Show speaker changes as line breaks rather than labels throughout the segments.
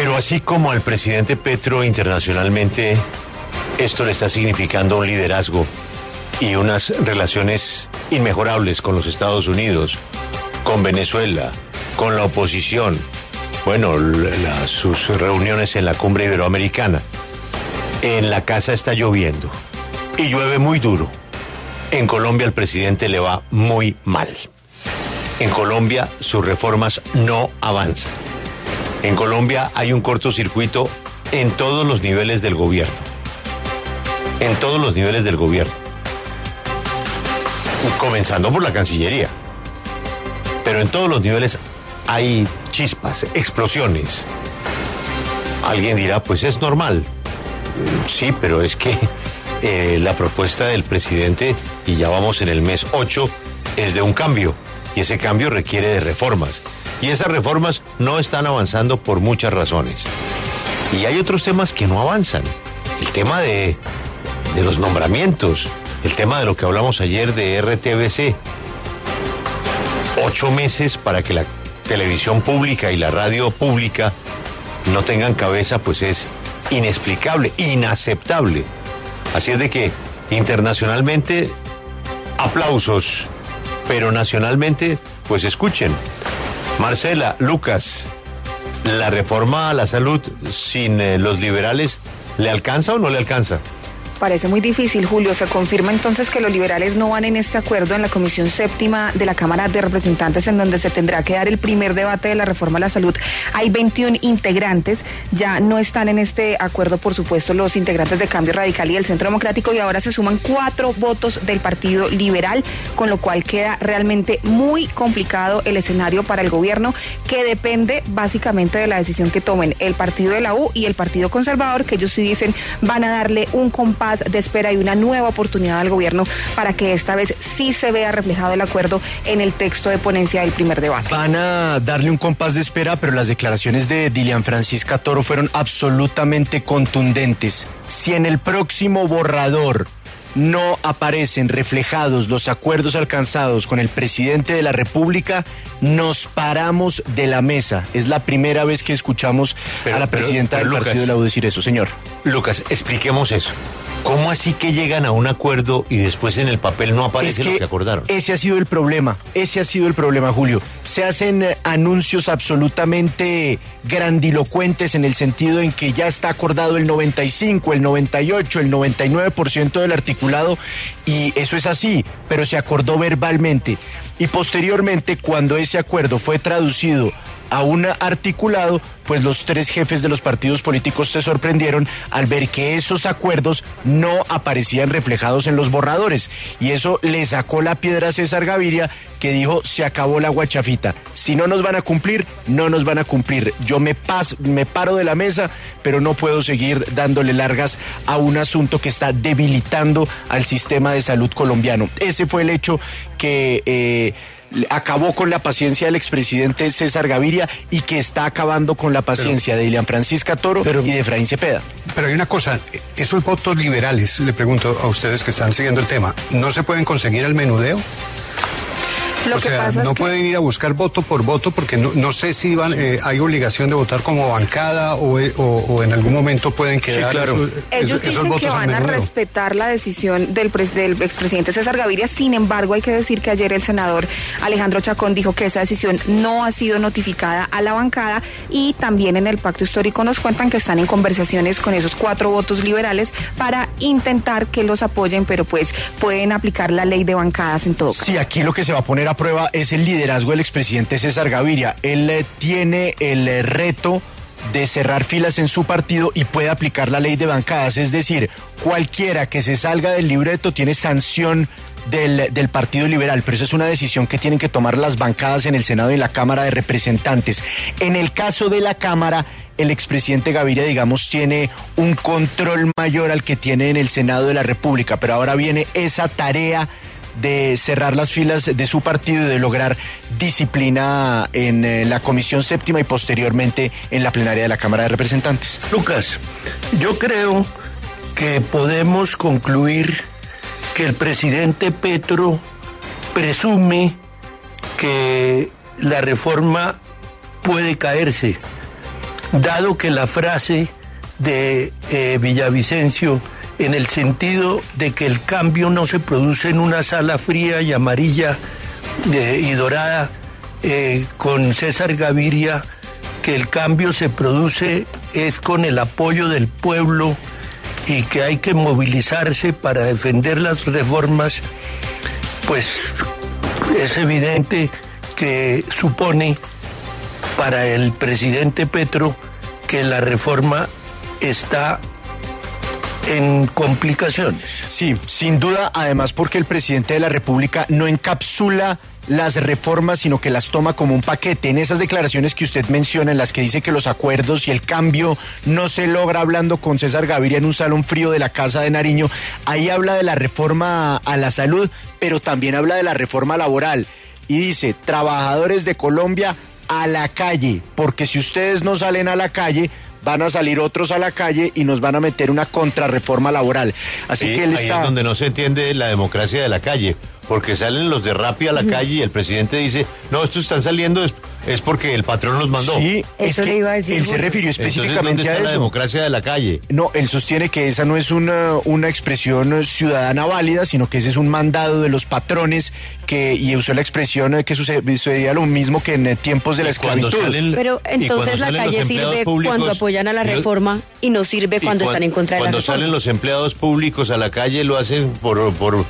Pero así como al presidente Petro internacionalmente, esto le está significando un liderazgo y unas relaciones inmejorables con los Estados Unidos, con Venezuela, con la oposición, bueno, sus reuniones en la cumbre iberoamericana. En la casa está lloviendo y llueve muy duro. En Colombia el presidente le va muy mal. En Colombia sus reformas no avanzan. En Colombia hay un cortocircuito en todos los niveles del gobierno. En todos los niveles del gobierno. Comenzando por la Cancillería. Pero en todos los niveles hay chispas, explosiones. Alguien dirá, pues es normal. Sí, pero es que eh, la propuesta del presidente, y ya vamos en el mes 8, es de un cambio. Y ese cambio requiere de reformas. Y esas reformas no están avanzando por muchas razones. Y hay otros temas que no avanzan. El tema de, de los nombramientos, el tema de lo que hablamos ayer de RTBC. Ocho meses para que la televisión pública y la radio pública no tengan cabeza, pues es inexplicable, inaceptable. Así es de que internacionalmente aplausos, pero nacionalmente, pues escuchen. Marcela, Lucas, ¿la reforma a la salud sin eh, los liberales le alcanza o no le alcanza?
Parece muy difícil, Julio. Se confirma entonces que los liberales no van en este acuerdo en la Comisión Séptima de la Cámara de Representantes, en donde se tendrá que dar el primer debate de la reforma a la salud. Hay 21 integrantes, ya no están en este acuerdo, por supuesto, los integrantes de Cambio Radical y el Centro Democrático, y ahora se suman cuatro votos del Partido Liberal, con lo cual queda realmente muy complicado el escenario para el gobierno, que depende básicamente de la decisión que tomen el Partido de la U y el Partido Conservador, que ellos sí dicen van a darle un compás de espera y una nueva oportunidad al gobierno para que esta vez sí se vea reflejado el acuerdo en el texto de ponencia del primer debate.
Van a darle un compás de espera, pero las declaraciones de Dilian Francisca Toro fueron absolutamente contundentes. Si en el próximo borrador no aparecen reflejados los acuerdos alcanzados con el presidente de la República, nos paramos de la mesa. Es la primera vez que escuchamos a la presidenta del partido de la U decir eso, señor.
Lucas, expliquemos eso. ¿Cómo así que llegan a un acuerdo y después en el papel no aparece lo que acordaron?
Ese ha sido el problema, ese ha sido el problema, Julio. Se hacen eh, anuncios absolutamente grandilocuentes en el sentido en que ya está acordado el 95, el 98, el 99% del articulado y eso es así, pero se acordó verbalmente. Y posteriormente, cuando ese acuerdo fue traducido a un articulado, pues los tres jefes de los partidos políticos se sorprendieron al ver que esos acuerdos no aparecían reflejados en los borradores. Y eso le sacó la piedra a César Gaviria, que dijo, se acabó la guachafita. Si no nos van a cumplir, no nos van a cumplir. Yo me, me paro de la mesa, pero no puedo seguir dándole largas a un asunto que está debilitando al sistema de salud colombiano. Ese fue el hecho que... Eh, acabó con la paciencia del expresidente César Gaviria y que está acabando con la paciencia de Ilian Francisca Toro y de Efraín Cepeda.
Pero hay una cosa, esos votos liberales, le pregunto a ustedes que están siguiendo el tema, ¿no se pueden conseguir al menudeo? O sea, no pueden ir a buscar voto por voto porque no, sé si van, eh, hay obligación de votar como bancada o, eh, en algún momento pueden quedar
claro. Ellos dicen que van a respetar la decisión del, del expresidente César Gaviria, sin embargo hay que decir que ayer el senador Alejandro Chacón dijo que esa decisión no ha sido notificada a la bancada y también en el pacto histórico nos cuentan que están en conversaciones con esos cuatro votos liberales para intentar que los apoyen, pero pues pueden aplicar la ley de bancadas en todo caso.
Sí, aquí lo que se va a poner a prueba es el liderazgo del expresidente César Gaviria. Él eh, tiene el eh, reto de cerrar filas en su partido y puede aplicar la ley de bancadas. Es decir, cualquiera que se salga del libreto tiene sanción del, del, Partido Liberal, pero esa es una decisión que tienen que tomar las bancadas en el Senado y en la Cámara de Representantes. En el caso de la Cámara, el expresidente Gaviria, digamos, tiene un control mayor al que tiene en el Senado de la República, pero ahora viene esa tarea de cerrar las filas de su partido y de lograr disciplina en eh, la Comisión Séptima y posteriormente en la plenaria de la Cámara de Representantes.
Lucas, yo creo que podemos concluir que el presidente Petro presume que la reforma puede caerse dado que la frase de eh, Villavicencio en el sentido de que el cambio no se produce en una sala fría y amarilla eh, y dorada eh, con César Gaviria, que el cambio se produce es con el apoyo del pueblo y que hay que movilizarse para defender las reformas, pues es evidente que supone para el presidente Petro que la reforma está en complicaciones.
Sí, sin duda, además porque el presidente de la República no encapsula las reformas, sino que las toma como un paquete. En esas declaraciones que usted menciona, en las que dice que los acuerdos y el cambio no se logra hablando con César Gaviria en un salón frío de la Casa de Nariño, ahí habla de la reforma a la salud, pero también habla de la reforma laboral. Y dice, trabajadores de Colombia a la calle, porque si ustedes no salen a la calle, van a salir otros a la calle y nos van a meter una contrarreforma laboral. Así que él
ahí es donde no se entiende la democracia de la calle, porque salen los de Rappi a la calle y el presidente dice, no, estos están saliendo es porque el patrón los mandó.
Sí, eso le iba a decir. Él se refirió específicamente
a
eso.
la democracia de la calle?
No, él sostiene que esa no es una, una expresión ciudadana válida, sino que ese es un mandado de los patrones que y usó la expresión que sucedía lo mismo que en tiempos de la esclavitud.
Pero entonces la calle sirve cuando apoyan a la reforma y no sirve cuando, están en contra de
la
reforma.
Cuando salen los empleados públicos a la calle lo hacen por, por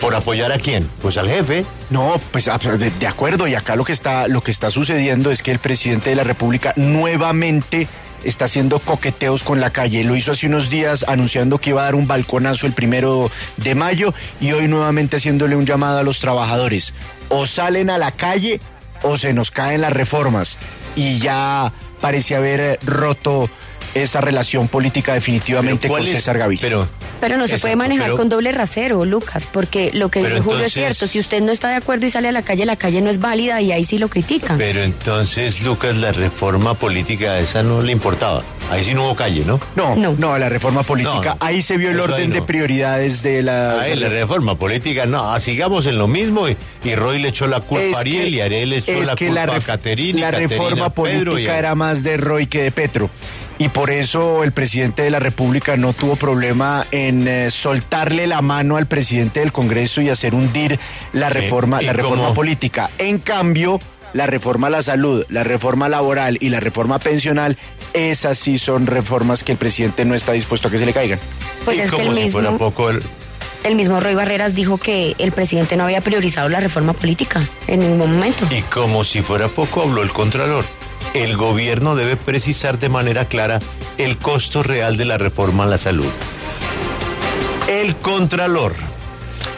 ¿Por apoyar a quién? Pues al jefe.
No, pues ah, de acuerdo. Y acá lo que está, lo que está sucediendo es que el presidente de la República nuevamente está haciendo coqueteos con la calle. Lo hizo hace unos días anunciando que iba a dar un balconazo el primero de mayo y hoy nuevamente haciéndole un llamado a los trabajadores. O salen a la calle o se nos caen las reformas. Y ya parece haber roto esa relación política definitivamente con César Gaviria.
Pero, pero no se puede manejar con doble rasero, Lucas, porque lo que dijo Julio es cierto. Si usted no está de acuerdo y sale a la calle, la calle no es válida y ahí sí lo critican.
Pero entonces, Lucas, la reforma política esa no le importaba. Ahí sí no hubo calle, ¿no?
No, no, no la reforma política. ahí se vio el orden de prioridades de la...
Ahí la reforma política, no, ah, sigamos en lo mismo y, Roy le echó la culpa a Ariel y Ariel le echó la culpa a Caterina.
La reforma política era más de Roy que de Petro y por eso el presidente de la República no tuvo problema en eh, soltarle la mano al presidente del Congreso y hacer hundir la reforma, la reforma política. En cambio, la reforma a la salud, la reforma laboral y la reforma pensional, esas sí son reformas que el presidente no está dispuesto a que se le caigan.
Pues es que el mismo, poco el... el mismo Roy Barreras dijo que el presidente no había priorizado la reforma política en ningún momento.
Y como si fuera poco habló el Contralor el gobierno debe precisar de manera clara el costo real de la reforma a la salud. El Contralor